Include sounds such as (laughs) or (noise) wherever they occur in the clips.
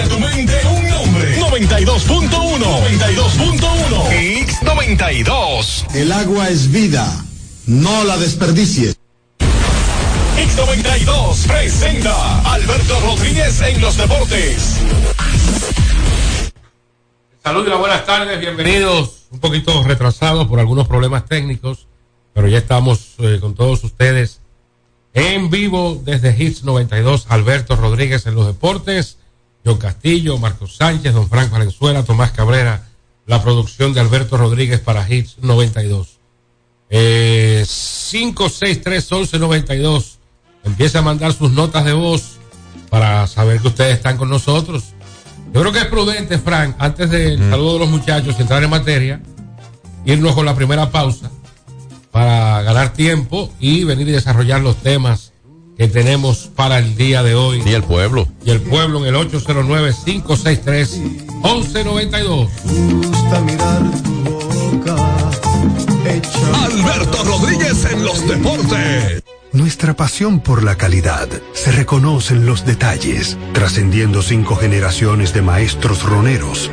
A tu mente un nombre. 92.1. 92.1. X92. El agua es vida. No la desperdicies. X92 presenta Alberto Rodríguez en los deportes. Saludos y buenas tardes, bienvenidos. Un poquito retrasados por algunos problemas técnicos, pero ya estamos eh, con todos ustedes en vivo desde Hits 92. Alberto Rodríguez en los deportes. John Castillo, Marcos Sánchez, Don Frank Valenzuela, Tomás Cabrera, la producción de Alberto Rodríguez para Hits 92. Eh, 563-1192. Empieza a mandar sus notas de voz para saber que ustedes están con nosotros. Yo creo que es prudente, Frank, antes del saludo de los muchachos, entrar en materia, irnos con la primera pausa para ganar tiempo y venir y desarrollar los temas que tenemos para el día de hoy. Y el pueblo. Y el pueblo en el 809-563-1192. gusta mirar tu boca. Alberto Rodríguez en los deportes. Nuestra pasión por la calidad se reconoce en los detalles, trascendiendo cinco generaciones de maestros roneros,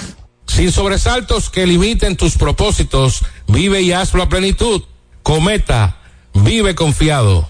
Sin sobresaltos que limiten tus propósitos, vive y hazlo a plenitud. Cometa, vive confiado.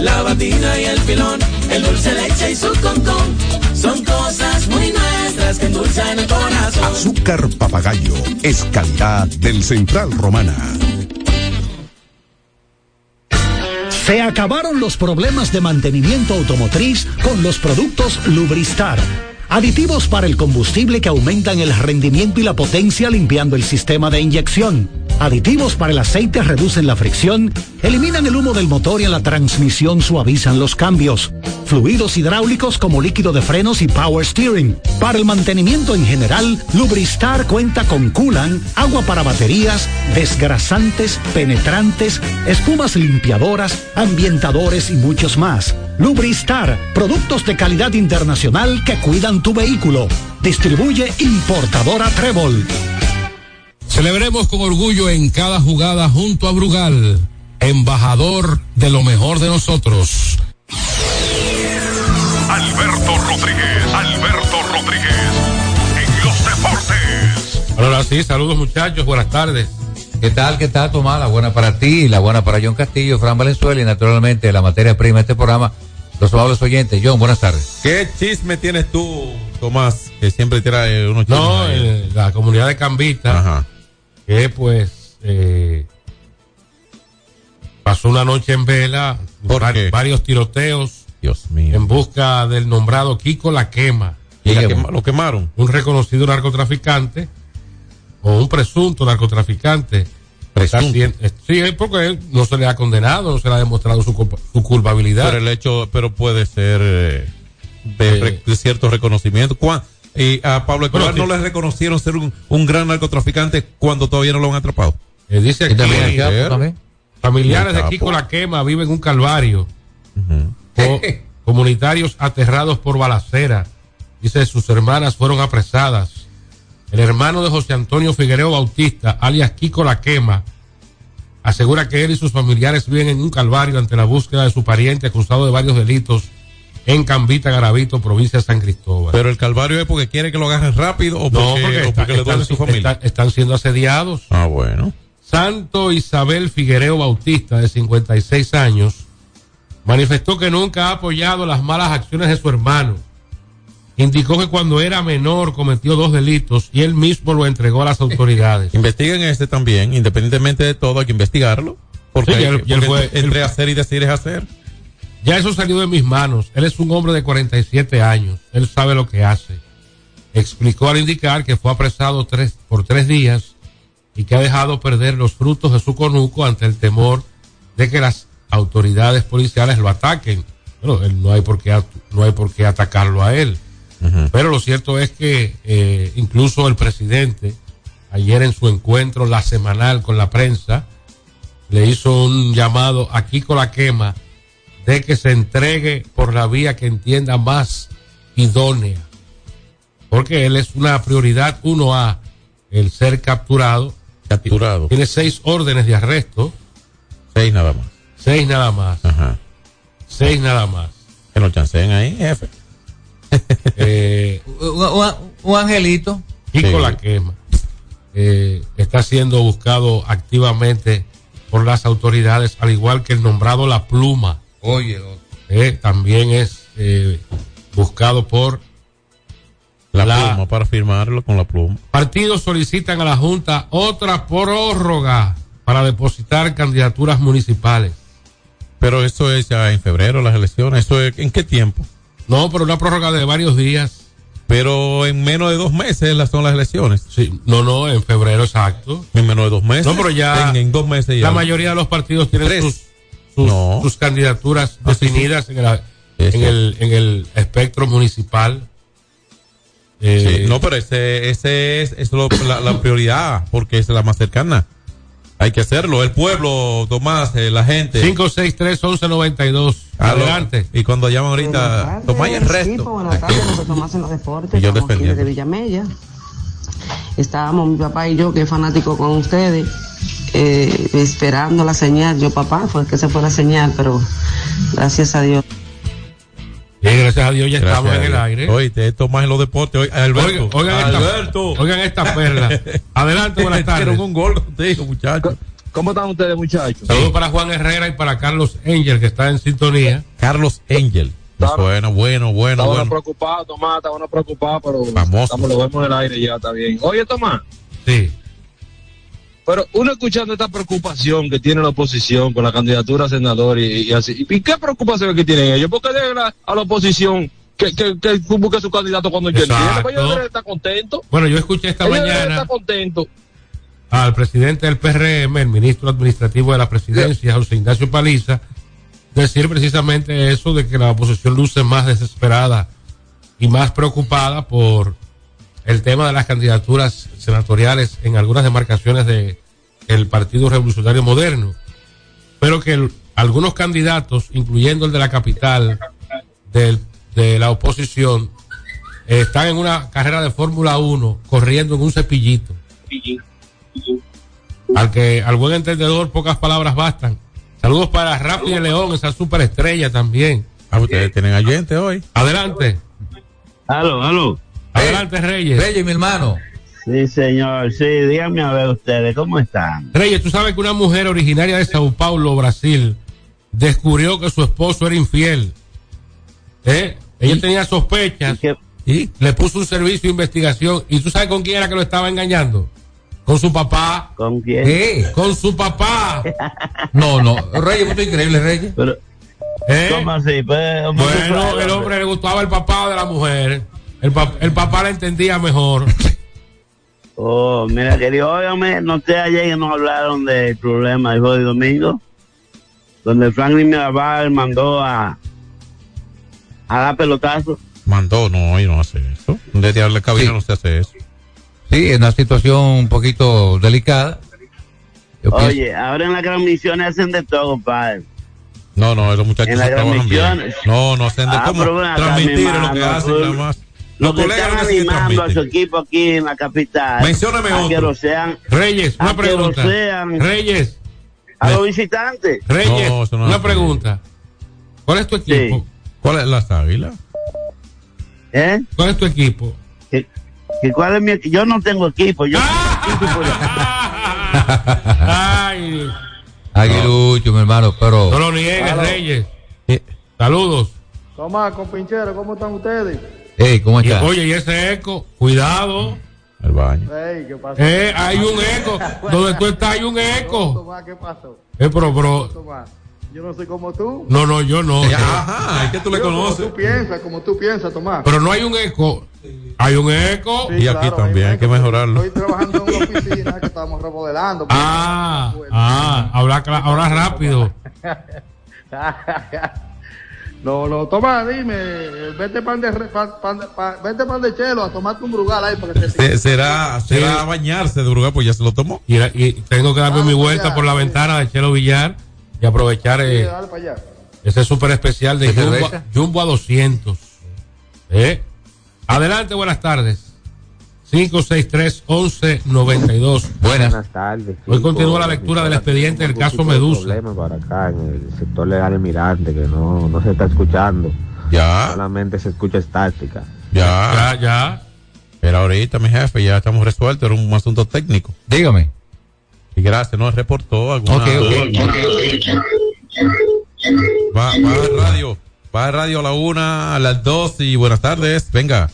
la batida y el filón, el dulce leche y su concón. Son cosas muy nuestras que endulzan el corazón. Azúcar papagayo es calidad del Central Romana. Se acabaron los problemas de mantenimiento automotriz con los productos Lubristar. Aditivos para el combustible que aumentan el rendimiento y la potencia limpiando el sistema de inyección. Aditivos para el aceite reducen la fricción, eliminan el humo del motor y en la transmisión suavizan los cambios. Fluidos hidráulicos como líquido de frenos y power steering. Para el mantenimiento en general, Lubristar cuenta con coolant, agua para baterías, desgrasantes, penetrantes, espumas limpiadoras, ambientadores y muchos más. Lubristar, productos de calidad internacional que cuidan tu vehículo. Distribuye importadora Trébol. Celebremos con orgullo en cada jugada junto a Brugal, embajador de lo mejor de nosotros. Alberto Rodríguez, Alberto Rodríguez, en los deportes. Ahora sí, saludos muchachos, buenas tardes. ¿Qué tal, qué tal, Tomás? La buena para ti, la buena para John Castillo, Fran Valenzuela y naturalmente la materia prima de este programa, los amables oyentes. John, buenas tardes. ¿Qué chisme tienes tú, Tomás? Que siempre trae unos chismes. No, eh, la comunidad de Cambita, Ajá. que pues eh, pasó una noche en vela, ¿Por var- qué? varios tiroteos Dios mío. en busca del nombrado Kiko La Quema, Y la quema- lo quemaron. un reconocido narcotraficante o un presunto narcotraficante. Presunto. eh, sí, es porque él no se le ha condenado, no se le ha demostrado su, culpa- su culpabilidad. Pero el hecho, pero puede ser eh, de, Eh. cierto reconocimiento. ¿Cuán- Y a Pablo Escobar Bueno, no le reconocieron ser un, un gran narcotraficante cuando todavía no lo han atrapado. Eh, dice aquí, también familiares de. Kiko La Quema viven un calvario. Co- comunitarios aterrados por balacera. Dice, sus hermanas fueron apresadas. El hermano de José Antonio Figuereo Bautista, alias Kiko La Quema, asegura que él y sus familiares viven en un calvario ante la búsqueda de su pariente acusado de varios delitos en Cambita, Garavito, provincia de San Cristóbal. Pero el calvario es porque quiere que lo agarren rápido o no, porque, porque, o está- porque le están, duele su familia. están siendo asediados. Ah, bueno. Santo Isabel Figuereo Bautista, de 56 años, manifestó que nunca ha apoyado las malas acciones de su hermano. Indicó que cuando era menor cometió dos delitos y él mismo lo entregó a las autoridades. (laughs) Investiguen este también, independientemente de todo, hay que investigarlo. Porque, Sí, y hay- él- y él porque fue- entre, él- hacer y decir es hacer. Ya eso salió de mis manos. Él es un hombre de 47 años. Él sabe lo que hace. Explicó al indicar que fue apresado tres, por tres días y que ha dejado perder los frutos de su conuco ante el temor de que las autoridades policiales lo ataquen. Bueno, él no hay por qué, no hay por qué atacarlo a él. Pero lo cierto es que eh, incluso el presidente, ayer en su encuentro, la semanal con la prensa, le hizo un llamado a Kiko La Quema de que se entregue por la vía que entienda más idónea. Porque él es una prioridad 1A, el ser capturado. Capturado. Tiene seis órdenes de arresto, Seis nada más. Seis nada más, Ajá. seis nada más. Que lo chanceen ahí, jefe. Eh, Un, un- un angelito. Kiko Sí. La Quema eh, está siendo buscado activamente por las autoridades, al igual que el nombrado La Pluma. Oye, eh, también es eh, buscado por La, La- pluma para firmarlo con la pluma. partidos solicitan a la Junta otra prórroga para depositar candidaturas municipales. Pero eso es ya en febrero, las elecciones. ¿Eso es, ¿En qué tiempo? No, pero una prórroga de varios días. Pero en menos de dos meses las son las elecciones. Sí, no, no, en febrero exacto. En menos de dos meses. No, pero ya En, en dos meses ya. la mayoría de los partidos tienen Tres. sus, sus, No. sus candidaturas Ah, sí, definidas en, el, en, el, en el espectro municipal. Eh, Sí, no, pero ese, ese es, es lo- la, la prioridad, porque es la más cercana. Hay que hacerlo. El pueblo, Tomás, eh, la gente. 563-1192. Aló. Adelante. Y cuando llaman ahorita, Tomás y el resto. Buenas tardes, (laughs) José Tomás en los deportes. Yo Villamella. Estábamos mi papá y yo, que es fanático con ustedes, eh, esperando la señal. Yo, papá, fue que se fue la señal, pero gracias a Dios. Bien, gracias a Dios ya Gracias estamos en el aire. Oye, Tomás en los deportes. Oye, Alberto. Oigan, oigan esta, Alberto. oigan esta perla. Adelante, buenas (laughs) tardes. Hicieron un gol contigo, muchachos. ¿Cómo están ustedes, muchachos? Saludos para Juan Herrera y para Carlos Engel, que está en sintonía. Carlos Angel. Bueno, bueno, bueno, Estaba bueno. preocupado, Tomás, estaba preocupado, pero Famoso. estamos, lo vemos en el aire ya, está bien. Oye, Tomás, Sí. Pero uno escuchando esta preocupación que tiene la oposición con la candidatura a senador y, y así, ¿y qué preocupación que tienen ellos? Porque dejan a, a la oposición que, que, que busque su candidato cuando ellos deben estar contentos. Bueno, yo escuché esta Ellos mañana estar contentos. al presidente del PRM, el ministro administrativo de la presidencia, José Ignacio Paliza, decir precisamente eso de que la oposición luce más desesperada y más preocupada por el tema de las candidaturas senatoriales en algunas demarcaciones de el Partido Revolucionario Moderno, pero que el- algunos candidatos, incluyendo el de la capital del- de la oposición, eh, están en una carrera de Fórmula 1 corriendo en un cepillito. Al que, al buen entendedor, pocas palabras bastan. Saludos para Rafi de León, esa superestrella también. Ah, ustedes tienen oyente hoy. Adelante. Aló, aló. Adelante, Reyes. Reyes, mi hermano. Sí, señor. Sí, díganme a ver ustedes, ¿cómo están? Reyes, tú sabes que una mujer originaria de Sao Paulo, Brasil, descubrió que su esposo era infiel. ¿Eh? Ella tenía sospechas y le puso un servicio de investigación. ¿Y tú sabes con quién era que lo estaba engañando? Con su papá. ¿Con quién? ¿Qué? Con su papá. No, no. Reyes, esto es increíble, Reyes. Pero, ¿Eh? ¿Cómo así? Pues, ¿cómo se Bueno, el hombre le gustaba el papá de la mujer. El, pa- el papá la entendía mejor. (laughs) Oh, mira, querido, óigame, no te ayer que nos hablaron del problema de hoy domingo, donde Franklin Mirabal mandó a, a dar pelotazo. Mandó, no, y no hace eso. Desde darle cabina no se hace eso. Sí, es una situación un poquito delicada. Yo pienso- Oye, ahora en las transmisiones hacen de todo, compadre. No, no, esos muchachos En se las trabajan bien. transmisiones. No, no hacen de Ah, ven acá, transmitir mi es lo que hacen nada más. Los Los que colegas están animando a su equipo aquí en la capital. Mencióname a que lo sean. Reyes, una que pregunta. lo sean Reyes, a los visitantes. Reyes, No, no una pregunta. ¿Cuál es tu equipo? ¿Cuál es las águilas? ¿Eh? ¿Cuál es tu equipo? ¿Que, que cuál es mi Yo no tengo equipo. Yo (laughs) Ay, Aguilucho, mi hermano, pero. no lo niegues. Reyes. Saludos. Tomás, compinchero, ¿cómo están ustedes? Hey, ¿cómo Y, está? oye, y ese eco, cuidado. El baño. ¿qué pasó? Eh, hay un eco. Donde tú estás hay un eco. Tomás, ¿qué pasó? Eh, pero, Tomás, yo no soy como tú. no, no, yo no. Ajá, es que tú le conoces. Como tú piensas, como tú piensas, Tomás. Pero no hay un eco. Hay un eco. Sí, Y aquí claro, también hay que mejorarlo. Estoy trabajando en una oficina que estamos remodelando. Ah, ah, habla, habla rápido. (laughs) No, no, Tomás, dime, vete pan de, re- pan, pan de- pan- vete pan de chelo a tomarte un brugal ahí para que te Se- será será a bañarse de Brugal, pues ya se lo tomó. Y, y tengo que darme mi vuelta por la ventana de Chelo Villar y aprovechar Sí, eh, dale para allá. ese super especial de. Jumbo a 200. ¿Eh? Adelante, buenas tardes. 563-1192. Buenas. tardes. Hoy continúa la lectura del expediente del caso Medusa. problema para acá en el sector legal Emirante que no, no se está escuchando. Ya. Solamente se escucha estática. Ya. Ya, ya. Pero ahorita, mi jefe, ya estamos resueltos. Era un asunto técnico. Dígame. Y gracias, nos reportó alguna. Ok, ok. Va, va a radio. Va a radio a la una, a las dos y buenas tardes. Venga,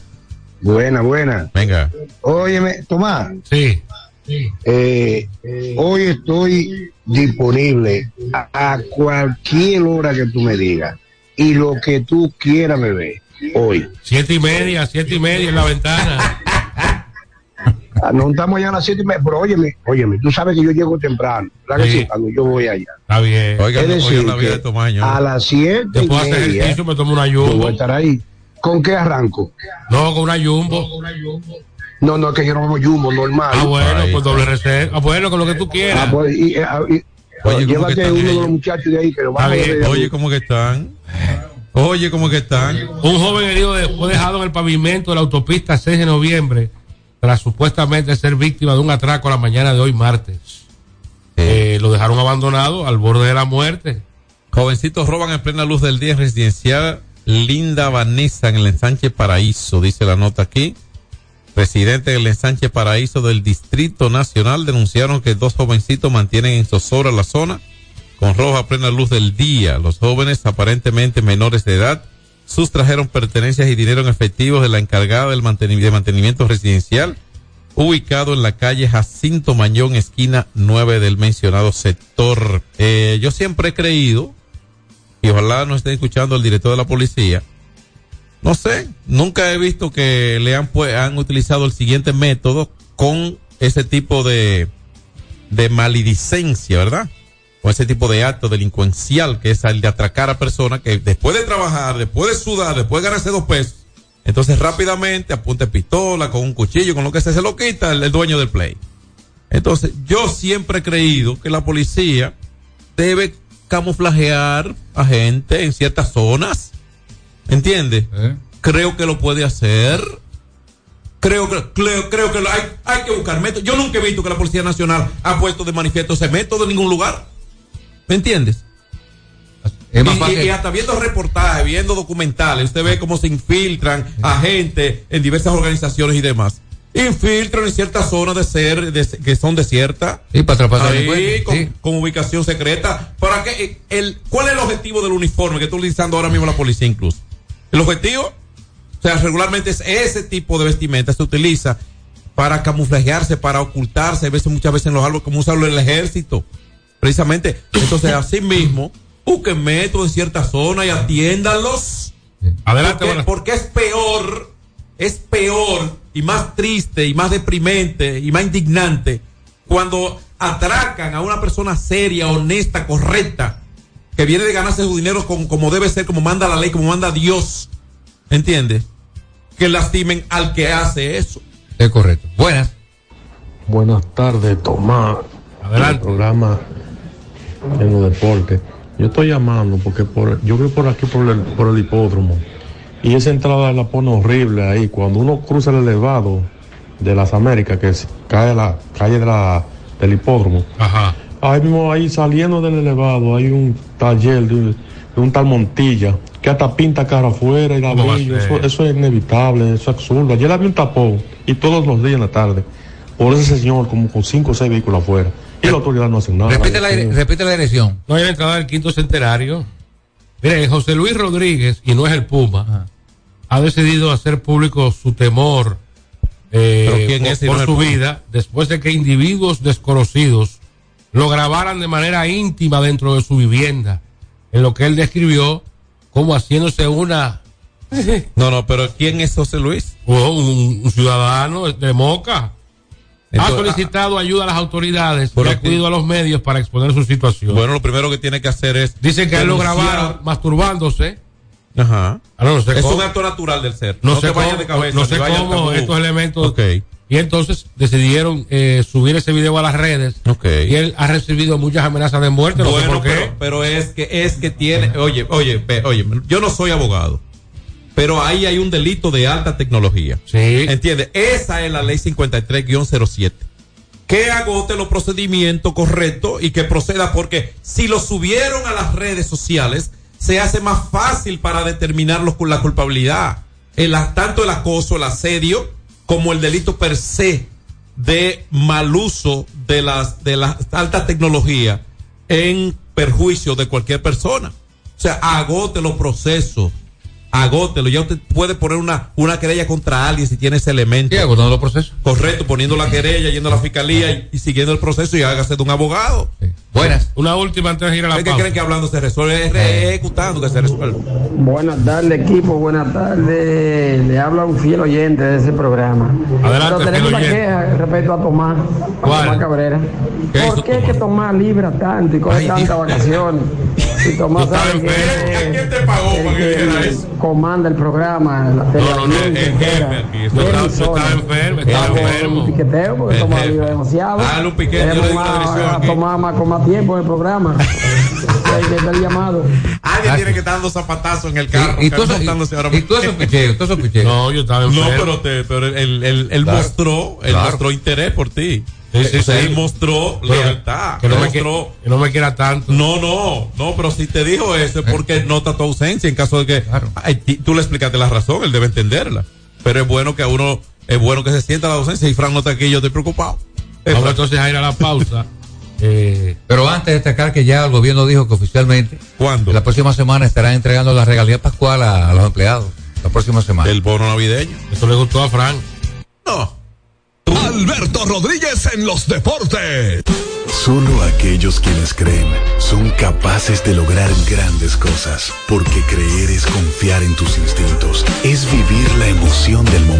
Buena, buena. venga. Óyeme, Tomás, Sí. eh, hoy estoy disponible a, a cualquier hora que tú me digas y lo que tú quieras beber hoy. Siete y media, siete y media en la ventana. Ah, No estamos ya a las siete y media, pero óyeme, óyeme, tú sabes que yo llego temprano, ¿verdad que Sí. Cuando yo voy allá. Está bien. Oiga, Es no, decir, oiga la vida de Tomaño. a las siete y Después de hacer media ejercicio me tomo una yo voy a estar ahí. ¿Con qué arranco? No, con una jumbo. No, no, es que yo no como jumbo normal. Ah, bueno, pues doble reserva. Ah, bueno, con lo que tú Ah, quieras. pues, y- y- ah, y- Oye, ¿cómo que llévate están uno de los muchachos de ahí que lo vamos a ver. Oye, ¿cómo que están? Oye, ¿cómo que están? Un joven herido de- fue dejado en el pavimento de la autopista 6 de noviembre tras supuestamente ser víctima de un atraco a la mañana de hoy martes. Eh, lo dejaron abandonado al borde de la muerte. Jovencitos roban en plena luz del día en residencial Linda Vanessa en el ensanche Paraíso, dice la nota aquí. Residentes del ensanche Paraíso del Distrito Nacional denunciaron que dos jovencitos mantienen en zozobra la zona con rojo a plena luz del día. Los jóvenes, aparentemente menores de edad, sustrajeron pertenencias y dinero en efectivo de la encargada del manteni- de mantenimiento residencial, ubicado en la calle Jacinto Mañón, esquina 9 del mencionado sector. Eh, yo siempre he creído, y ojalá no estén escuchando al director de la policía, no sé, nunca he visto que le han, han utilizado el siguiente método con ese tipo de, de maledicencia, ¿verdad? Con ese tipo de acto delincuencial que es el de atracar a personas que después de trabajar, después de sudar, después de ganarse dos pesos, entonces rápidamente apunta pistola, con un cuchillo, con lo que sea, se lo quita el, el dueño del play. Entonces, yo siempre he creído que la policía debe camuflajear a gente en ciertas zonas. ¿Entiende? Creo que lo puede hacer. Creo que, creo, creo que lo- hay, hay que buscar métodos. Yo nunca he visto que la Policía Nacional ha puesto de manifiesto ese método en ningún lugar. ¿Me entiendes? Y- y, hasta viendo reportajes, viendo documentales, usted ve cómo se infiltran agentes en diversas organizaciones y demás. Infiltran en ciertas zonas de ser de- que son desiertas. Sí, para atrapar Ahí, con, sí. con ubicación secreta. ¿Para qué? Eh, El, ¿Cuál es el objetivo del uniforme que está utilizando ahora mismo la policía incluso? El objetivo, o sea, regularmente es ese tipo de vestimenta se utiliza para camuflajearse, para ocultarse, a veces, muchas veces en los árboles, como usarlo en el ejército. Precisamente. Entonces, así mismo, busquen métodos en ciertas zonas y atiéndanlos. Adelante, porque, buenas- porque es peor, es peor y más triste y más deprimente y más indignante cuando atracan a una persona seria, honesta, correcta, que viene de ganarse su dinero como, como debe ser, como manda la ley, como manda Dios. ¿Entiendes? Que lastimen al que hace eso. Es correcto. Buenas. Buenas tardes, Tomás. Adelante. El programa en los deportes. Yo estoy llamando porque por, yo creo por aquí por el, por el hipódromo. Y esa entrada la pone horrible ahí. Cuando uno cruza el elevado de las Américas, que se- cae a la calle de la, del hipódromo. Ajá. Ahí mismo, ahí saliendo del elevado, hay un taller de, un- de un tal Montilla que hasta pinta cara afuera y la ¿Cómo va a brillo. Eso, eso es inevitable, eso es absurdo. Ayer había un tapón y todos los días en la tarde por ese señor como con cinco o seis vehículos afuera. Y la autoridad no hace nada. Repite la, repite la dirección. No hay entrada del quinto centenario. Mire, José Luis Rodríguez, y no es el Puma, ha decidido hacer público su temor eh, ¿Pero quién por, si no su vida después de que individuos desconocidos lo grabaran de manera íntima dentro de su vivienda, en lo que él describió como haciéndose una No, no, pero ¿quién es José Luis? o un, un ciudadano de Moca. Entonces, ha solicitado ayuda a las autoridades y ha acudido a los medios para exponer su situación. Bueno, lo primero que tiene que hacer es. Dicen que él lo grabaron masturbándose. Ajá. No, no sé es cómo. un acto natural del ser. No, No, sé te cómo, de cabeza. no sé cómo estos elementos. Ok. Y entonces decidieron eh, subir ese video a las redes. Ok. Y él ha recibido muchas amenazas de muerte. No sé Bueno, por qué. pero, pero es que es que tiene, oye, oye, oye, yo no soy abogado, pero ahí hay un delito de alta tecnología. Sí. ¿Entiendes? Esa es la ley 53-07. Que agote los procedimientos correctos y que proceda porque si lo subieron a las redes sociales, se hace más fácil para determinarlos con la culpabilidad. El, tanto el acoso, el asedio, como el delito per se de mal uso de las de la alta tecnología en perjuicio de cualquier persona. O sea, agote los procesos, agótelo. Ya usted puede poner una, una querella contra alguien si tiene ese elemento. Sí, agotando los procesos. Correcto, poniendo la querella, yendo a la fiscalía y, y siguiendo el proceso y hágase de un abogado. Buenas. Una última antes de ir a la ¿Es que pausa. creen que hablando se resuelve? Es re- ejecutando que se resuelve. Buenas tardes, equipo. Buenas tardes. Le habla un fiel oyente de ese programa. Adelante, Pero tenemos una queja respecto a Tomás. a ¿Cuál? Tomás Cabrera. ¿Qué ¿Por qué es que Tomás libra tanto y coge tantas vacaciones? (laughs) Si Tomás. ¿Quién te pagó el para que dijera eso? comanda el programa, la No, no, no, es entera, jefe aquí. Eso estaba enfermo, estaba enfermo. Un piqueteo porque El Tomás libra demasiado. Dale un piquete, yo le digo la. Tomás más, con más tiempo en el programa. (laughs) Hay que estar llamado. Alguien tiene que estar dando zapatazos en el carro. Y, y tú, y esos picheos, tú esos picheos. No, yo estaba No, enfermo. pero, te, pero él, él, él Claro. mostró, él Claro. mostró interés por ti. Sí, sí, o sea, sí. él mostró lealtad. que, no me, que, mostró, que no me quiera tanto. no, no, no, pero si te dijo eso es porque nota tu ausencia en caso de que Claro. Ay, tú le explicaste la razón, él debe entenderla. Pero es bueno que a uno, es bueno que se sienta la ausencia y Fran no está aquí, yo estoy preocupado. Vamos Fran, entonces a ir a la pausa. (laughs) Eh, Pero antes destacar que ya el gobierno dijo que oficialmente ¿Cuándo? la próxima semana estarán entregando la regalía pascual a, a los empleados. La próxima semana. El bono navideño. eso le gustó a Frank. No. Alberto Rodríguez en los deportes. Solo aquellos quienes creen son capaces de lograr grandes cosas, porque creer es confiar en tus instintos, es vivir la emoción del momento,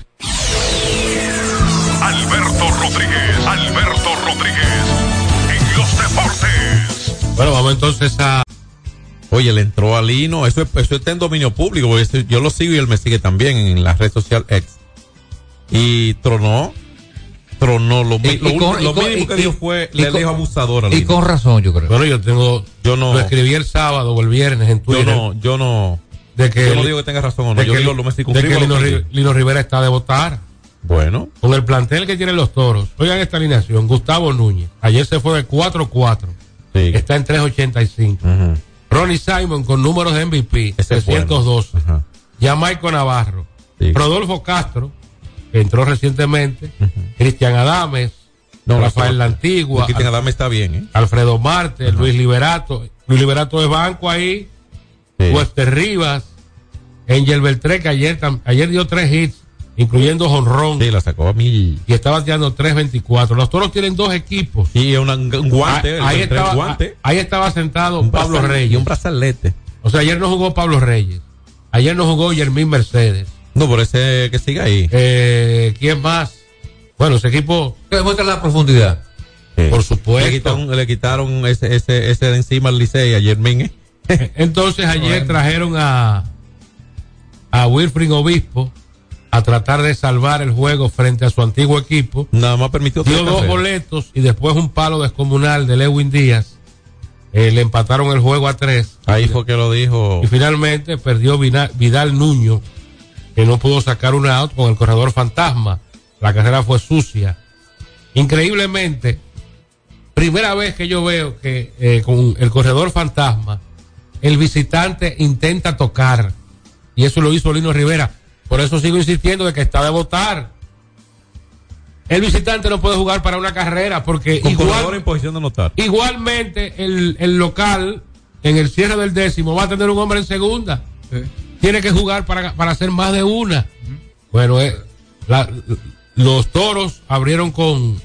Alberto Rodríguez, Alberto Rodríguez, en los deportes. Bueno, vamos entonces a. Oye, le entró a Lino. Eso, es- eso está en dominio público. porque eso- yo lo sigo y él me sigue también en la red social X. Y tronó. Tronó. Lo, Y- lo y con- último- y lo con- mínimo y- que y- dijo fue: y le con- dijo abusador a Y Lino. con razón, yo creo. Bueno, yo tengo. Yo no. Lo escribí el sábado o el viernes en Yo Twitter. no, yo no. De que yo no digo que tenga razón o no. de Yo que- digo lo me de que. Lino Rivera está de votar. Bueno. Con el plantel que tienen los toros. Oigan esta alineación. Gustavo Núñez. Ayer se fue de 4-4. Está en 3.85. Ronnie Simon con números de MVP. Ese es 312. Jamaico Navarro. Rodolfo Castro, que entró recientemente. Cristian Adames. No, Rafael La Antigua. Cristian Adame está bien, ¿eh? Alfredo Marte, Luis Liberato. Luis Liberato de banco ahí. Wester Rivas. Angel Beltré, que ayer, ayer dio tres hits, incluyendo Honrón. Sí, la sacó a mí. Y está bateando 3.24. Los toros tienen dos equipos. Y una- un guante, Ah, ahí, estaba, guante. ahí estaba sentado Un Pablo brazal- Reyes. y un brazalete. O sea, ayer no jugó Pablo Reyes. Ayer no jugó Yermín Mercedes. No, por ese que siga ahí. Eh, ¿Quién más? Bueno, ese equipo. Que demuestra la profundidad. Por supuesto. Le quitaron, le quitaron ese, ese, ese de encima al Licey a Yermín, ¿eh? (laughs) Entonces ayer trajeron a, a Wilfrid Obispo a tratar de salvar el juego frente a su antiguo equipo. Nada más permitió Dio dos boletos y después un palo descomunal de Lewin Díaz. Eh, le empataron el juego a tres. Ahí fue que lo dijo. Y finalmente perdió Vidal, Vidal Nuño, que no pudo sacar un out con el corredor fantasma. La carrera fue sucia. Increíblemente, primera vez que yo veo que eh, con el corredor fantasma, el visitante intenta tocar. Y eso lo hizo Lino Rivera. Por eso sigo insistiendo de que está de votar. El visitante no puede jugar para una carrera porque Con igual, corredor en posición de anotar. Igualmente, el, el local, en el cierre del décimo, va a tener un hombre en segunda. Tiene que jugar para, para hacer más de una. Bueno, eh, la- los toros abrieron con.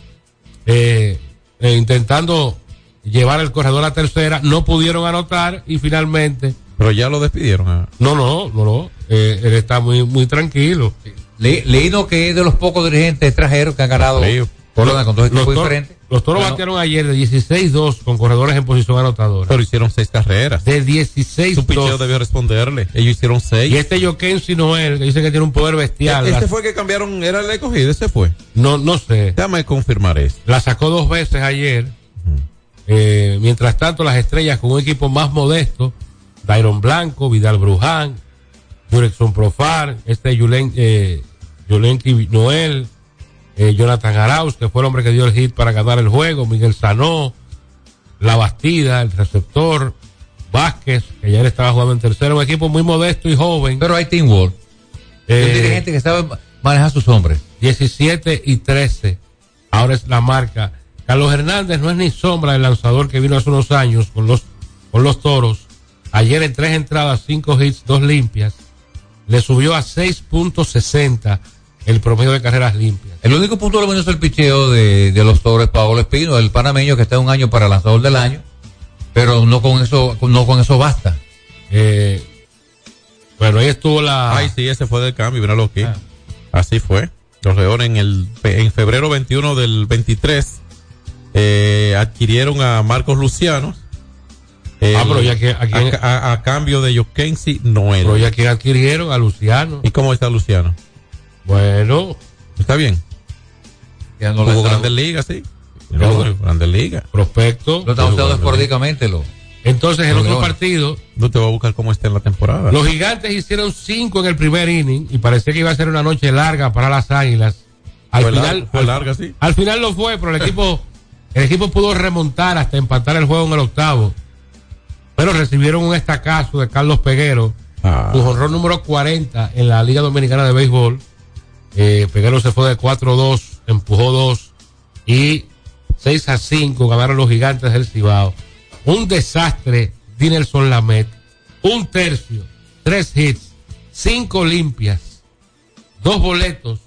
eh, eh, intentando llevar el corredor a tercera, no pudieron anotar y finalmente. Pero ya lo despidieron. ah. No, no, no, no. eh, él está muy, muy tranquilo. Le, leído que es de los pocos dirigentes extranjeros que han ganado. Corona con dos Los, equipos diferentes. los toros Bueno, batearon ayer de 16-2 con corredores en posición anotadora. Pero hicieron seis carreras. De 16 Su picheo debió responderle. Ellos hicieron seis. Y este Jokensi Noel, que dicen que tiene un poder bestial. Este la- fue que cambiaron, era el escogido, ese fue. No, no sé. Déjame confirmar esto. La sacó dos veces ayer. Eh, mientras tanto, las estrellas con un equipo más modesto, Dairon Blanco, Vidal Bruján, Jurexon Profar, este Yulen, eh, Yulenki Noel, eh, Jonathan Arauz, que fue el hombre que dio el hit para ganar el juego, Miguel Sanó, La Bastida, el receptor, Vázquez, que ayer estaba jugando en tercero, un equipo muy modesto y joven. Pero hay teamwork. Eh, un dirigente que sabe manejar sus hombres. 17 y 13. Ahora es la marca. Carlos Hernández no es ni sombra del lanzador que vino hace unos años con los, con los toros. Ayer en tres entradas, cinco hits, dos limpias. Le subió a 6.60 el promedio de carreras limpias. El único punto lo menos es el picheo de, de los Torres Paolo Espino, el panameño que está un año para lanzador del año, pero no con eso, no con eso basta. Eh, bueno, ahí estuvo la. Ay, sí, ese fue del cambio, míralo aquí. Así fue. Los Leones en el en febrero 21 del 23 eh, adquirieron a Marcos Luciano. Ah, pero ya que- aquí- a, a- a cambio de Jokensi Noel. Pero ya que adquirieron a Luciano. ¿Y cómo está Luciano? Bueno. ¿Está bien? Ya no Jugó Grandes Ligas, sí. Grandes Ligas. Prospecto. Lo están usando esporádicamente. Lo, Entonces, el otro partido, No te voy a buscar cómo está en la temporada. Los gigantes hicieron cinco en el primer inning y parecía que iba a ser una noche larga para las águilas. Al Fue final, fue al- larga, sí. Al final lo fue, pero el equipo, el equipo pudo remontar hasta empatar el juego en el octavo. Pero recibieron un estacazo de Carlos Peguero, Ah. su jonrón número 40 en la Liga Dominicana de Béisbol. Eh, Peguero se fue de 4-2, empujó 2 y 6 a 5 ganaron los gigantes del Cibao. Un desastre, Dinelson Lamet. Un tercio, tres hits, cinco limpias, dos boletos,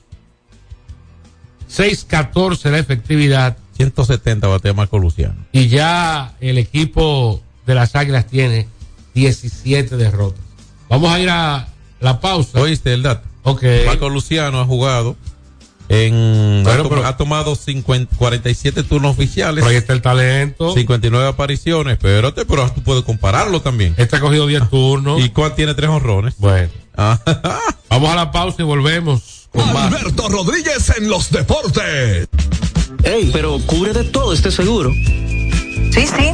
6-14 la efectividad 170 batea Marco Luciano. y ya el equipo de las Águilas tiene 17 derrotas. Vamos a ir a la pausa. ¿Oíste el dato? Ok. Marco Luciano ha jugado en. Bueno, ha, to- pero- ha tomado 50 47 turnos oficiales. Pero ahí está el talento. 59 apariciones. Espérate, pero tú puedes compararlo también. Este ha cogido 10 turnos. ¿Y cuál tiene tres honrones? Bueno. Ah, (laughs) Vamos a la pausa y volvemos con más. Alberto Rodríguez en los deportes. Ey, pero cubre de todo este seguro. Sí, sí,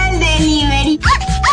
el delivery?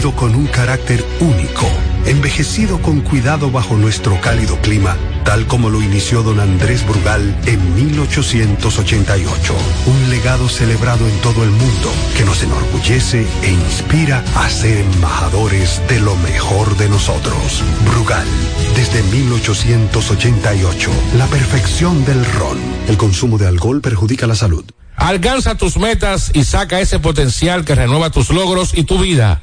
con un carácter único, envejecido con cuidado bajo nuestro cálido clima, tal como lo inició don Andrés Brugal en 1888. Un legado celebrado en todo el mundo que nos enorgullece e inspira a ser embajadores de lo mejor de nosotros. Brugal, desde 1888, la perfección del ron. El consumo de alcohol perjudica la salud. Alcanza tus metas y saca ese potencial que renueva tus logros y tu vida.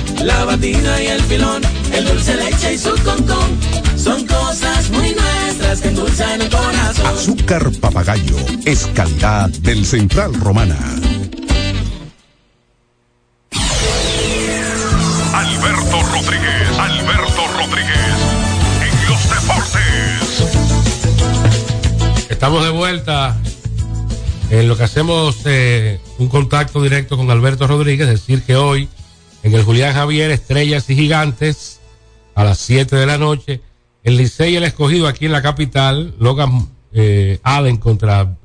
la batida y el filón, el dulce leche y su concón. Son cosas muy nuestras que endulzan el corazón. Azúcar papagayo es calidad del Central Romana. Alberto Rodríguez, Alberto Rodríguez, en los deportes. Estamos de vuelta en lo que hacemos eh, un contacto directo con Alberto Rodríguez, decir que hoy en el Julián Javier Estrellas y Gigantes a las 7 de la noche, el Licey el escogido aquí en la capital, Logan eh, Allen contra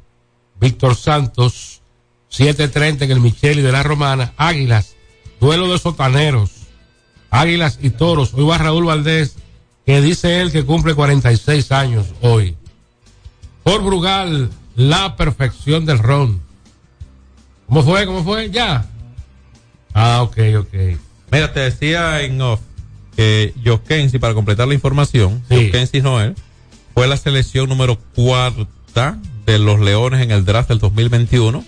Víctor Santos, 7.30 en el Micheli de la Romana, Águilas, duelo de sotaneros, Águilas y Toros, hoy va Raúl Valdés, que dice él que cumple 46 años hoy. Por Brugal, la perfección del ron. ¿Cómo fue? ¿Cómo fue? Ya. Ah, ok, ok. Mira, te decía en off que Joskensi, para completar la información, Sí. Joskensi Noel fue la selección número cuarta de los Leones en el draft del 2021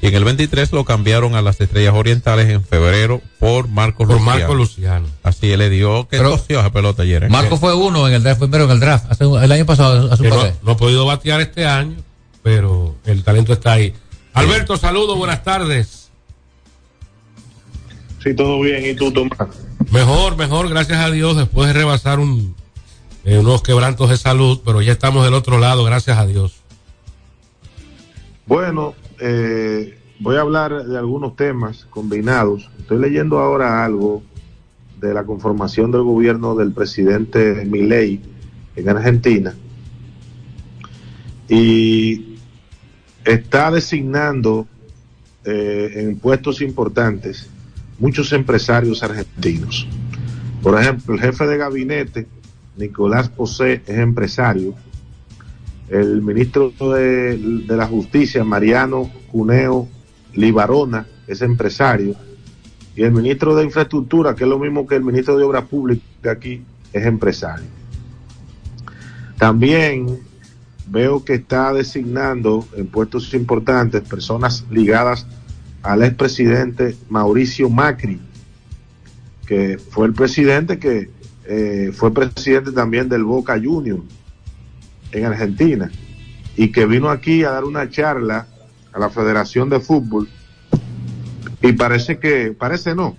y en el 23 lo cambiaron a las Estrellas Orientales en febrero por Marco Por Luciano. Marco Luciano. Así le dio que tosió esa pelota ayer. ¿eh? Marco fue uno en el draft, primero en el draft, hace un- el año pasado, hace un no, no ha podido batear este año, pero el talento está ahí. Alberto, saludos, buenas tardes. Sí, todo bien. ¿Y tú, Tomás? Mejor, mejor, gracias a Dios, después de rebasar un, eh, unos quebrantos de salud, pero ya estamos del otro lado, gracias a Dios. Bueno, eh, voy a hablar de algunos temas combinados. Estoy leyendo ahora algo de la conformación del gobierno del presidente Milei en Argentina y está designando eh, en puestos importantes muchos empresarios argentinos. Por ejemplo, el jefe de gabinete, Nicolás Posé, es empresario. El ministro de, de la Justicia, Mariano Cuneo Libarona, es empresario. Y el ministro de Infraestructura, que es lo mismo que el ministro de Obras Públicas aquí, es empresario. También veo que está designando en puestos importantes personas ligadas al expresidente Mauricio Macri, que fue el presidente que eh, fue presidente también del Boca Juniors en Argentina y que vino aquí a dar una charla a la Federación de Fútbol y parece que, parece no,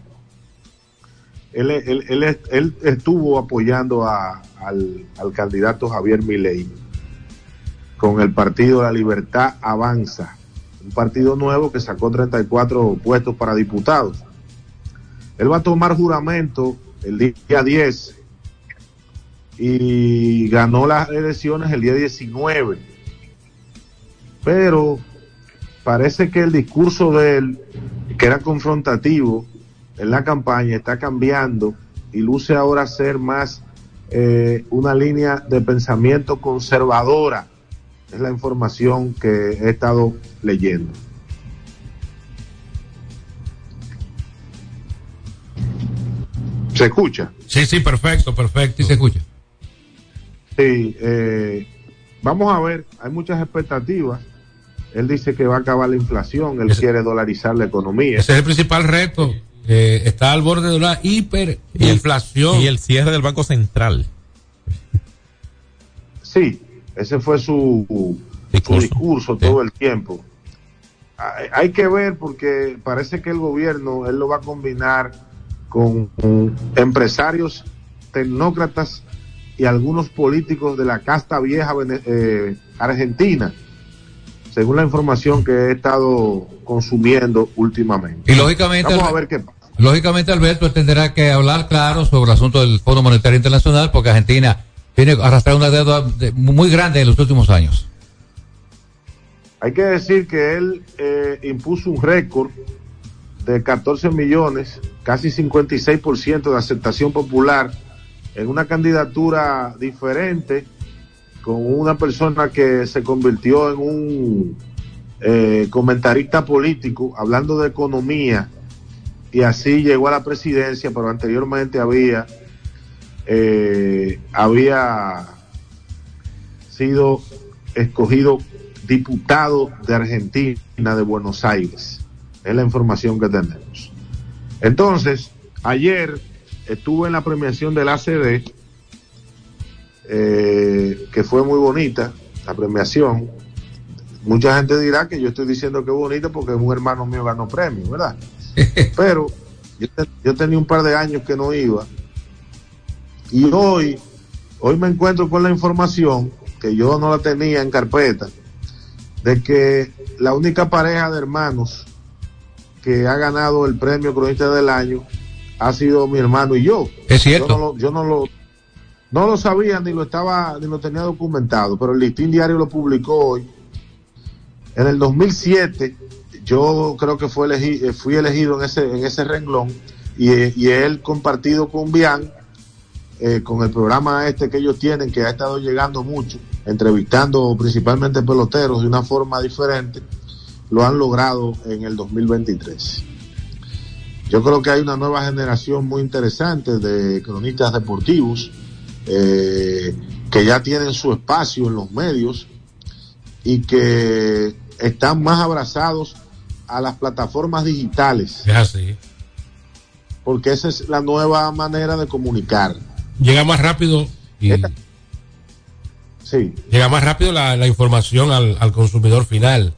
él, él, él, él estuvo apoyando a, al, candidato Javier Milei. Con el partido La Libertad Avanza, un partido nuevo que sacó 34 puestos para diputados. Él va a tomar juramento el día 10 y ganó las elecciones el día 19. Pero parece que el discurso de él, que era confrontativo en la campaña, está cambiando y luce ahora ser más eh, una línea de pensamiento conservadora. Es la información que he estado leyendo. ¿Se escucha? Sí, sí, perfecto, perfecto. Sí, se escucha. Sí, eh, vamos a ver, hay muchas expectativas. Él dice que va a acabar la inflación, él Ese- quiere dolarizar la economía. Ese es el principal reto. eh, está al borde de una Y el- hiperinflación. Y el cierre del Banco Central. Sí, ese fue su, su Discurso. todo el tiempo. Hay, que ver porque parece que el gobierno, él lo va a combinar con, con empresarios tecnócratas y algunos políticos de la casta vieja eh, argentina, según la información que he estado consumiendo últimamente. Y lógicamente, Vamos a ver qué pasa. lógicamente Alberto tendrá que hablar claro sobre el asunto del Fondo Monetario Internacional porque Argentina tiene arrastrar una deuda de- muy grande en los últimos años. Hay que decir que él eh, impuso un récord de 14 millones, casi 56% de aceptación popular en una candidatura diferente con una persona que se convirtió en un eh, comentarista político hablando de economía y así llegó a la presidencia, pero anteriormente había eh, había sido escogido diputado de Argentina de Buenos Aires. Es la información que tenemos. Entonces, Ayer estuve en la premiación del ACD, eh, que fue muy bonita, la premiación. Mucha gente dirá que yo estoy diciendo que es bonita porque un hermano mío ganó premio, ¿verdad? (laughs) Pero yo, te- yo tenía un par de años que no iba. Y hoy, hoy me encuentro con la información que yo no la tenía en carpeta, de que la única pareja de hermanos que ha ganado el premio cronista del año ha sido mi hermano y yo. Es cierto. Yo no lo, yo no lo, no lo sabía ni lo estaba, ni lo tenía documentado, pero el listín diario lo publicó hoy. En el 2007, yo creo que fue elegi- eh, fui elegido en ese, en ese renglón y, eh, y él compartido con Bian, eh, con el programa este que ellos tienen, que ha estado llegando mucho, entrevistando principalmente peloteros de una forma diferente, lo han logrado en el 2023. Yo creo que hay una nueva generación muy interesante de cronistas deportivos eh, que ya tienen su espacio en los medios y que están más abrazados a las plataformas digitales, Es así. porque esa es la nueva manera de comunicar. Llega más rápido y Sí, llega más rápido la, la información al, al consumidor final.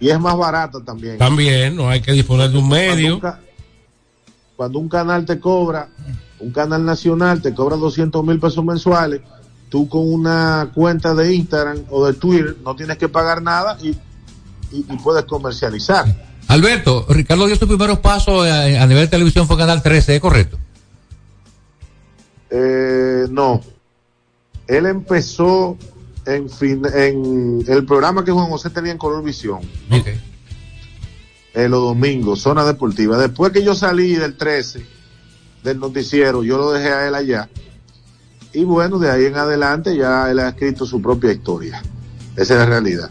y es más barata también. También no hay que disponer de un medio. Cuando un, ca- cuando un canal te cobra, un canal nacional te cobra 200 mil pesos mensuales, tú con una cuenta de Instagram o de Twitter no tienes que pagar nada y, y- y puedes comercializar. Alberto, Ricardo dio sus primeros pasos a, a nivel de televisión fue Canal 13, ¿es correcto? Eh, no. Él empezó en, fin, en el programa que Juan José tenía en Color Visión. Eh, los domingos, zona deportiva. Después que yo salí del 13, del noticiero, yo lo dejé a él allá. Y bueno, de ahí en adelante ya él ha escrito su propia historia. Esa es la realidad.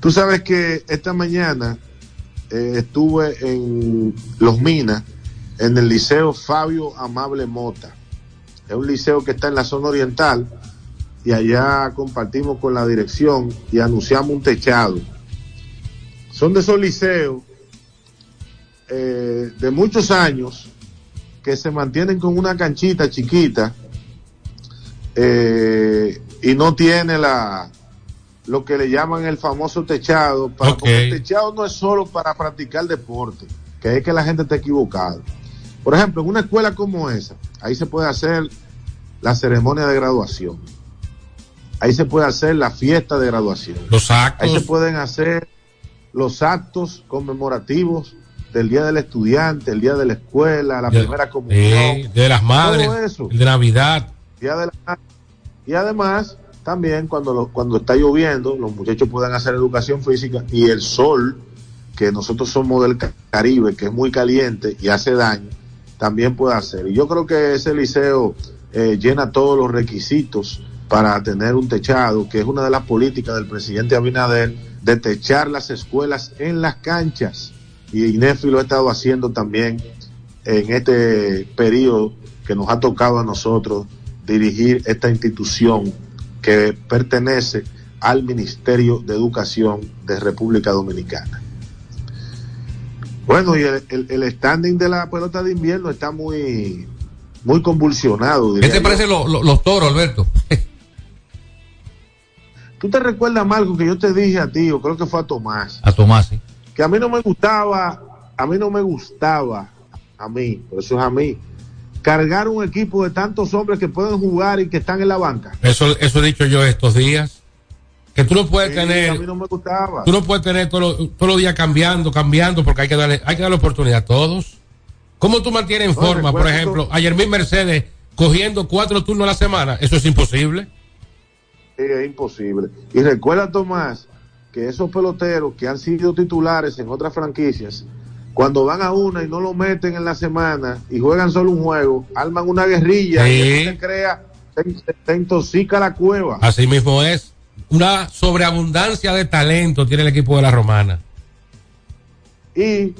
Tú sabes que esta mañana eh, estuve en Los Minas, en el Liceo Fabio Amable Mota. Es un liceo que está en la zona oriental y allá compartimos con la dirección y anunciamos un techado. Son de esos liceos eh, de muchos años que se mantienen con una canchita chiquita eh, y no tiene la lo que le llaman el famoso techado. Para, porque el techado no es solo para practicar deporte que es que la gente está equivocada. Por ejemplo en una escuela como esa ahí se puede hacer la ceremonia de graduación ahí se puede hacer la fiesta de graduación Los actos. Ahí se pueden hacer los actos conmemorativos del Día del Estudiante, el Día de la Escuela, la De- primera comunión. De las madres, Todo eso. el de Navidad. Día de la- Y además, también cuando, lo- cuando está lloviendo, los muchachos pueden hacer educación física y el sol, que nosotros somos del Ca- Caribe, que es muy caliente y hace daño, también puede hacer. Y yo creo que ese liceo eh, llena todos los requisitos para tener un techado, que es una de las políticas del presidente Abinader, de techar las escuelas en las canchas. Y INEFI lo ha estado haciendo también en este periodo que nos ha tocado a nosotros dirigir esta institución que pertenece al Ministerio de Educación de República Dominicana. Bueno, y el, el- el standing de la pelota de invierno está muy, muy convulsionado. ¿Qué diría te yo. parece lo- lo- los toros, Alberto? (laughs) ¿Tú te recuerdas, Marco, que yo te dije a ti, o creo que fue a Tomás, A Tomás, sí. que a mí no me gustaba, a mí no me gustaba, a mí, por eso es a mí, cargar un equipo de tantos hombres que pueden jugar y que están en la banca. Eso, eso he dicho yo estos días. Que tú no puedes Sí, a mí tener, no me gustaba. tú no puedes tener todos los todos los días cambiando, cambiando, porque hay que darle, hay que darle oportunidad a todos. ¿Cómo tú mantienes en No, forma, por ejemplo, a Yermín Mercedes cogiendo cuatro turnos a la semana? Eso es imposible. Sí, es imposible. Y recuerda, Tomás, que esos peloteros que han sido titulares en otras franquicias, cuando van a una y no lo meten en la semana y juegan solo un juego, arman una guerrilla Sí. y se crea, se, se intoxica la cueva. Así mismo es. Una sobreabundancia de talento tiene el equipo de la Romana. Y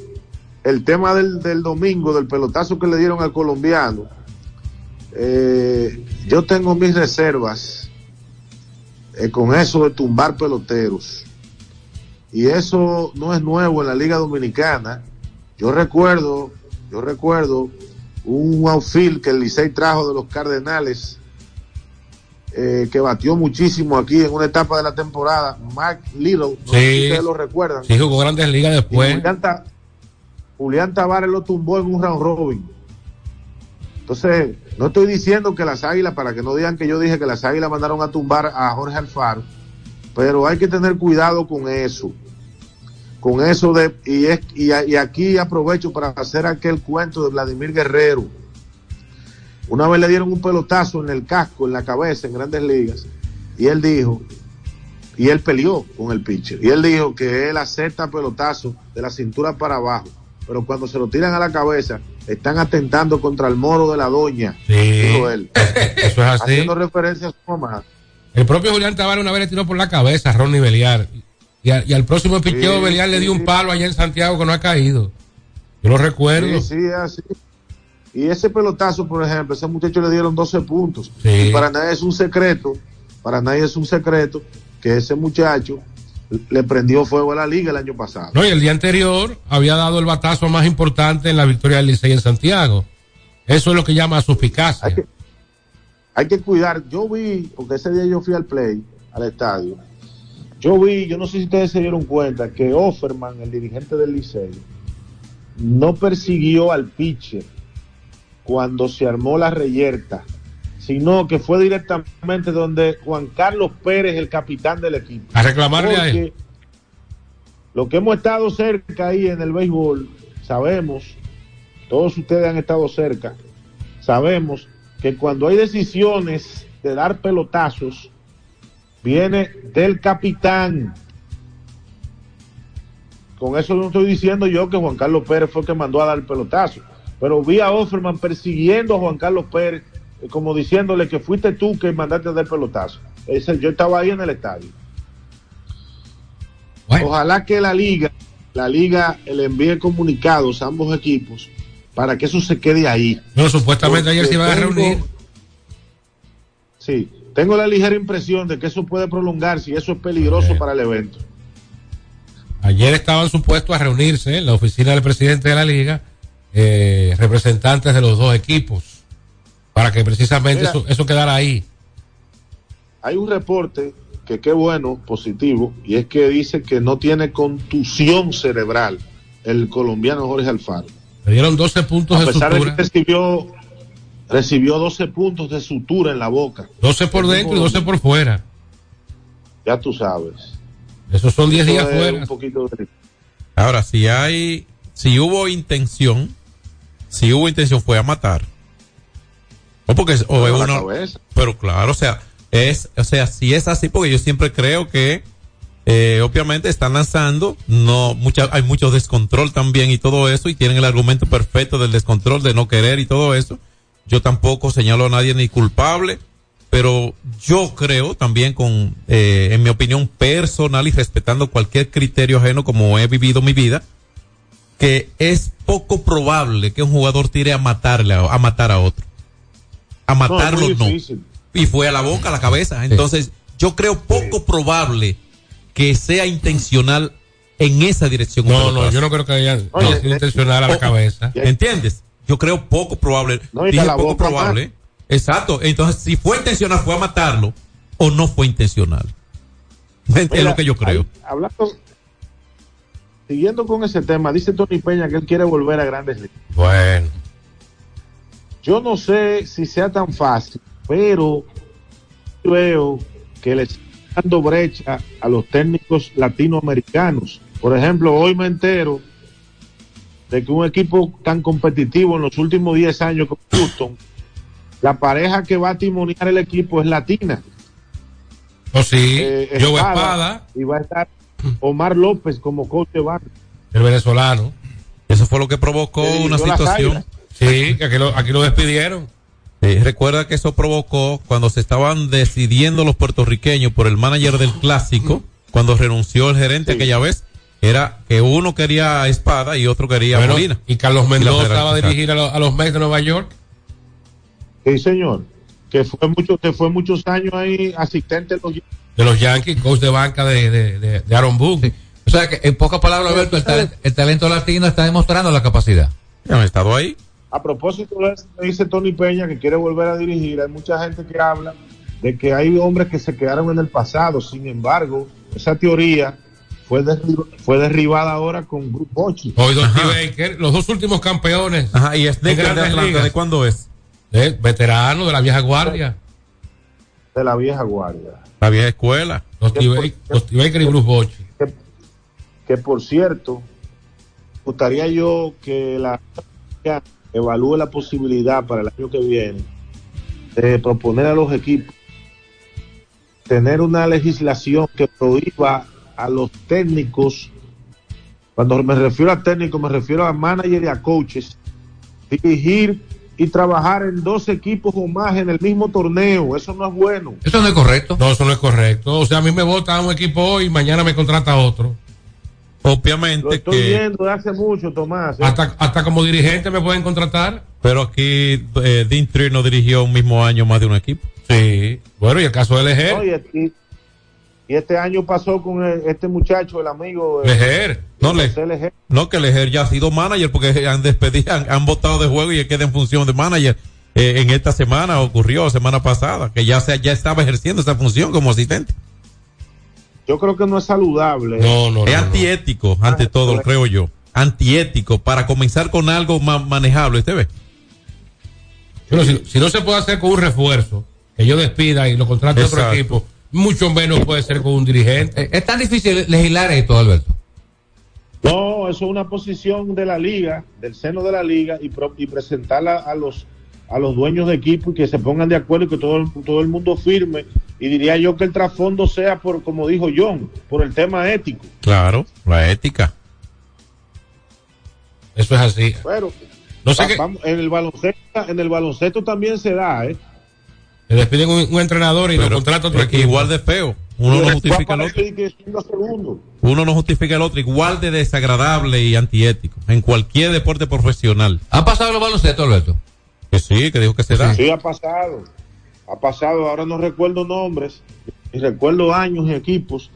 el tema del, del domingo, del pelotazo que le dieron al colombiano, eh, yo tengo mis reservas eh, con eso de tumbar peloteros. Y eso no es nuevo en la Liga Dominicana. Yo recuerdo Yo recuerdo un outfield que el Licey trajo de los Cardenales, eh, que batió muchísimo aquí en una etapa de la temporada, Mark Little, no sé si ustedes lo recuerdan. Sí, jugó grandes ligas después. Julián, Ta- Julián Tavares lo tumbó en un round robin. Entonces, no estoy diciendo que las águilas, para que no digan que yo dije que las águilas mandaron a tumbar a Jorge Alfaro, pero hay que tener cuidado con eso. Con eso de, y, es, y aquí aprovecho para hacer aquel cuento de Vladimir Guerrero. Una vez le dieron un pelotazo en el casco, en la cabeza, en grandes ligas, y él dijo, y él peleó con el pitcher. Y él dijo que él acepta pelotazo de la cintura para abajo, pero cuando se lo tiran a la cabeza, están atentando contra el moro de la doña. Sí. Dijo él. (laughs) Eso es así. Haciendo referencia a su mamá. El propio Julián Tavares una vez le tiró por la cabeza a Ronnie Beliar. Y, a- y al próximo picheo Sí, Beliar le dio un palo allá en Santiago que no ha caído. Yo lo recuerdo. Sí, sí, así. Y ese pelotazo, por ejemplo, ese muchacho le dieron 12 puntos. Sí. Y para nadie es un secreto, para nadie es un secreto que ese muchacho le prendió fuego a la liga el año pasado. No, y el día anterior había dado el batazo más importante en la victoria del Licey en Santiago. Eso es lo que llama suspicacia. hay que cuidar. Yo vi, porque ese día yo fui al play, al estadio. Yo vi, yo no sé si ustedes se dieron cuenta, que Offerman, el dirigente del Liceo, no persiguió al pitcher cuando se armó la reyerta, sino que fue directamente donde Juan Carlos Pérez, el capitán del equipo. A reclamarle a él. Lo que hemos estado cerca ahí en el béisbol, sabemos, todos ustedes han estado cerca, sabemos que cuando hay decisiones de dar pelotazos, viene del capitán. Con eso no estoy diciendo yo que Juan Carlos Pérez fue el que mandó a dar el pelotazo, pero vi a Offerman persiguiendo a Juan Carlos Pérez, eh, como diciéndole que fuiste tú que mandaste a dar el pelotazo. Ese, yo estaba ahí en el estadio. Ojalá que la liga, la liga le envíe comunicados a ambos equipos para que eso se quede ahí. No, supuestamente ayer se iban a reunir. Sí, tengo la ligera impresión de que eso puede prolongarse y eso es peligroso para el evento. Ayer estaban supuestos a reunirse en la oficina del presidente de la liga, eh, representantes de los dos equipos, para que precisamente Mira. eso, eso quedara ahí. Hay un reporte que qué bueno, positivo, y es que dice que no tiene contusión cerebral el colombiano Jorge Alfaro. Le dieron 12 puntos A de pesar de sutura, que recibió, recibió 12 puntos de sutura en la boca. 12 por El dentro y mismo- 12 por fuera. Ya tú sabes. Esos son 10 Eso días fuera. un poquito de- Ahora, si hay, si hubo intención, si hubo intención fue a matar. O porque, o No, uno, cabeza. pero claro, o sea, es, o sea, si es así, porque yo siempre creo que, eh, obviamente están lanzando, no, mucha, hay mucho descontrol también y todo eso, y tienen el argumento perfecto del descontrol, de no querer y todo eso. Yo tampoco señalo a nadie ni culpable, pero yo creo también con, eh, en mi opinión personal y respetando cualquier criterio ajeno como he vivido mi vida, que es poco probable que un jugador tire a matarle, a, a matar a otro. A No, matarlo no. Y fue a la boca, a la cabeza. Entonces, yo creo poco probable que sea intencional en esa dirección. No, no, yo no creo que haya Oye, haya sido intencional a la o- cabeza. ¿Entiendes? Yo creo poco probable. No, Dije poco boca probable. Exacto. Entonces, si fue intencional, fue a matarlo o no fue intencional. (laughs) es lo que yo creo. hablando, siguiendo con ese tema, dice Tony Peña que él quiere volver a grandes ligas. Bueno. Yo no sé si sea tan fácil, pero veo que le están dando brecha a los técnicos latinoamericanos. Por ejemplo, hoy me entero de que un equipo tan competitivo en los últimos 10 años como Houston, la pareja que va a timoniar el equipo es latina. O sí, Eh, Joe Espada, Y va a estar Omar López como coach de banca. el venezolano. Eso fue lo que provocó una situación. Sí, que aquí lo, aquí lo despidieron. Sí, recuerda que eso provocó cuando se estaban decidiendo los puertorriqueños por el manager del clásico, cuando renunció el gerente aquella vez, era que uno quería Espada y otro quería Bueno, Molina. y Carlos Mendoza va a dirigir a, lo- a los Mets de Nueva York. Sí, señor. Que fue mucho, que fue muchos años ahí asistente de los de los Yankees, coach de banca de, de, de, de Aaron Boone. O sea que, en pocas palabras, Alberto, el, talento, el talento latino está demostrando la capacidad. Han estado ahí. A propósito de eso, me dice Tony Peña que quiere volver a dirigir. Hay mucha gente que habla de que hay hombres que se quedaron en el pasado. Sin embargo, esa teoría fue, fue derribada ahora con Bruce Bochy. Hoy Dusty Baker, los dos últimos campeones. Ajá, y es de, en de Grandes Atlanta, Ligas. ¿de cuándo es? Eh, veterano de la vieja guardia. de la vieja guardia. La vieja escuela. Dusty Baker, Dusty Baker y Bruce Bochy. Que por cierto, gustaría yo que la evalúe la posibilidad para el año que viene de proponer a los equipos tener una legislación que prohíba a los técnicos, cuando me refiero a técnicos, me refiero a managers y a coaches, dirigir y trabajar en dos equipos o más en el mismo torneo. Eso no es bueno. Eso no es correcto. No, eso no es correcto. O sea, a mí me vota un equipo hoy y mañana me contrata otro. Obviamente Lo estoy viendo de hace mucho, Tomás. ¿eh? Hasta, hasta como dirigente me pueden contratar. Pero aquí eh, Dean Trier no dirigió un mismo año más de un equipo. Sí. Bueno, y el caso de Lejer. No, y, y- y este año pasó con el- este muchacho, el amigo. eh, Lejer. No, le, Lejer. no, que Lejer ya ha sido manager porque han despedido, han, han votado de juego y él queda en función de manager. Eh, en esta semana ocurrió, semana pasada, que ya, se, ya estaba ejerciendo esa función como asistente. Yo creo que no es saludable. es antiético, ante todo, creo yo. Antiético, para comenzar con algo más manejable, ¿usted ve? Bueno, si, si no se puede hacer con un refuerzo, que yo despida y lo contrate a otro equipo, mucho menos puede ser con un dirigente. Es tan difícil legislar esto, Alberto. No, eso es una posición de la liga, del seno de la liga, y, pro- y presentarla a los a los dueños de equipo y que se pongan de acuerdo y que todo el, todo el mundo firme. Y diría yo que el trasfondo sea por, como dijo John, por el tema ético. Claro, la ética. Eso es así. Pero No sé va- qué- vamos, en el baloncesto, en el baloncesto también se da, ¿eh? Le despiden un, un entrenador y lo contrata otro equipo. igual de feo. Uno no justifica el otro. Uno no justifica el otro. Igual de desagradable y antiético. En cualquier deporte profesional. ¿Ha pasado los baloncesto, Alberto? Que sí, que dijo que se da. Sí, ha pasado. Ha pasado, ahora no recuerdo nombres, y recuerdo años y equipos,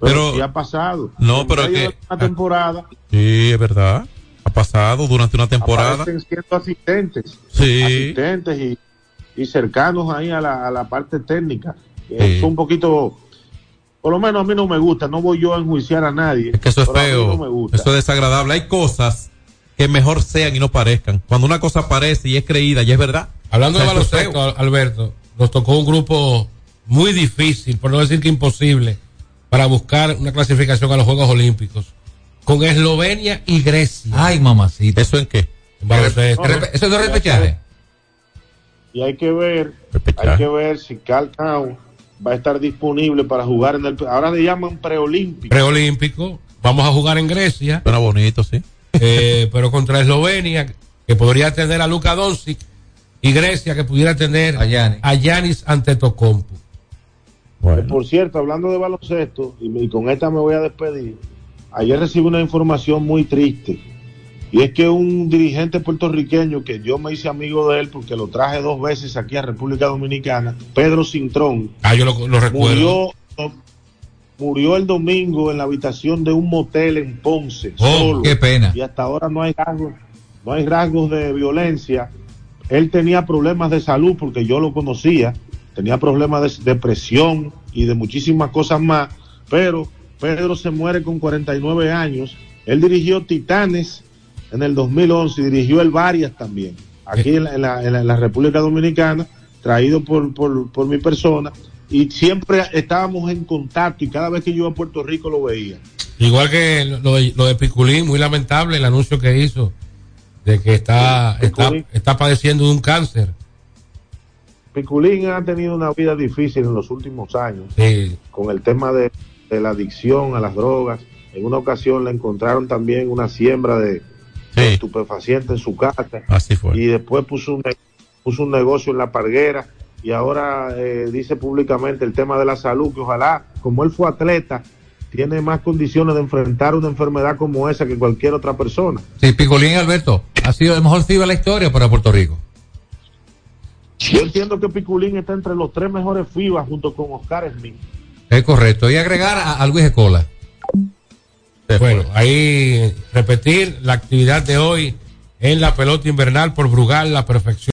pero, Pero- sí ha pasado. No, En pero que- Una temporada Sí, es verdad. Ha pasado durante una temporada. aparecen siendo asistentes, Sí. asistentes y, y cercanos ahí a la, a la parte técnica. Sí. Es un poquito, por lo menos a mí no me gusta, no voy yo a enjuiciar a nadie. Es que eso es feo. no me gusta. eso es desagradable. Hay cosas que mejor sean y no parezcan. Cuando una cosa parece y es creída y es verdad. Hablando O de sea, es baloncesto, Alberto, nos tocó un grupo muy difícil, por no decir que imposible, para buscar una clasificación a los Juegos Olímpicos. Con Eslovenia y Grecia. Ay, mamacita. ¿Eso en qué? En baloncesto. Eso es de repechaje. Y hay que ver, hay que ver si Cal Town va a estar disponible para jugar en el, ahora le llaman preolímpico. Preolímpico. Vamos a jugar en Grecia. Suena bonito, sí. Eh, (laughs) pero contra Eslovenia, que podría tener a Luka Doncic, y Grecia, que pudiera tener a Yanis Antetokounmpo. Que, Por cierto, hablando de baloncesto, y con esta me voy a despedir, ayer recibí una información muy triste. Y es que un dirigente puertorriqueño que yo me hice amigo de él porque lo traje dos veces aquí a República Dominicana, Pedro Cintrón, Ah, yo lo, lo recuerdo. murió, murió el domingo en la habitación de un motel en Ponce. Oh, solo. qué pena. Y hasta ahora no hay rasgos, no hay rasgos de violencia. Él tenía problemas de salud porque yo lo conocía, tenía problemas de depresión y de muchísimas cosas más, pero Pedro se muere con 49 años. Él dirigió Titanes en el 2011 y dirigió el Varias también, aquí en la, en la- en la- en la República Dominicana, traído por, por, por mi persona, y siempre estábamos en contacto y cada vez que yo iba a Puerto Rico lo veía. Igual que lo de, lo de Piculín, muy lamentable el anuncio que hizo de que está, está, está padeciendo de un cáncer. Piculín ha tenido una vida difícil en los últimos años Sí. con el tema de, de la adicción a las drogas. En una ocasión le encontraron también una siembra de, de estupefacientes en su casa. Así fue. Y después puso un, ne- puso un negocio en la parguera y ahora eh, dice públicamente el tema de la salud, que ojalá, como él fue atleta, tiene más condiciones de enfrentar una enfermedad como esa que cualquier otra persona. Sí, Picolín Alberto ha sido el mejor FIBA de la historia para Puerto Rico. Yo entiendo que Piculín está entre los tres mejores FIBA junto con Oscar Smith. Es correcto. Y agregar a, a Luis Escola. Bueno, ahí repetir la actividad de hoy en la pelota invernal por Brugal, la perfección.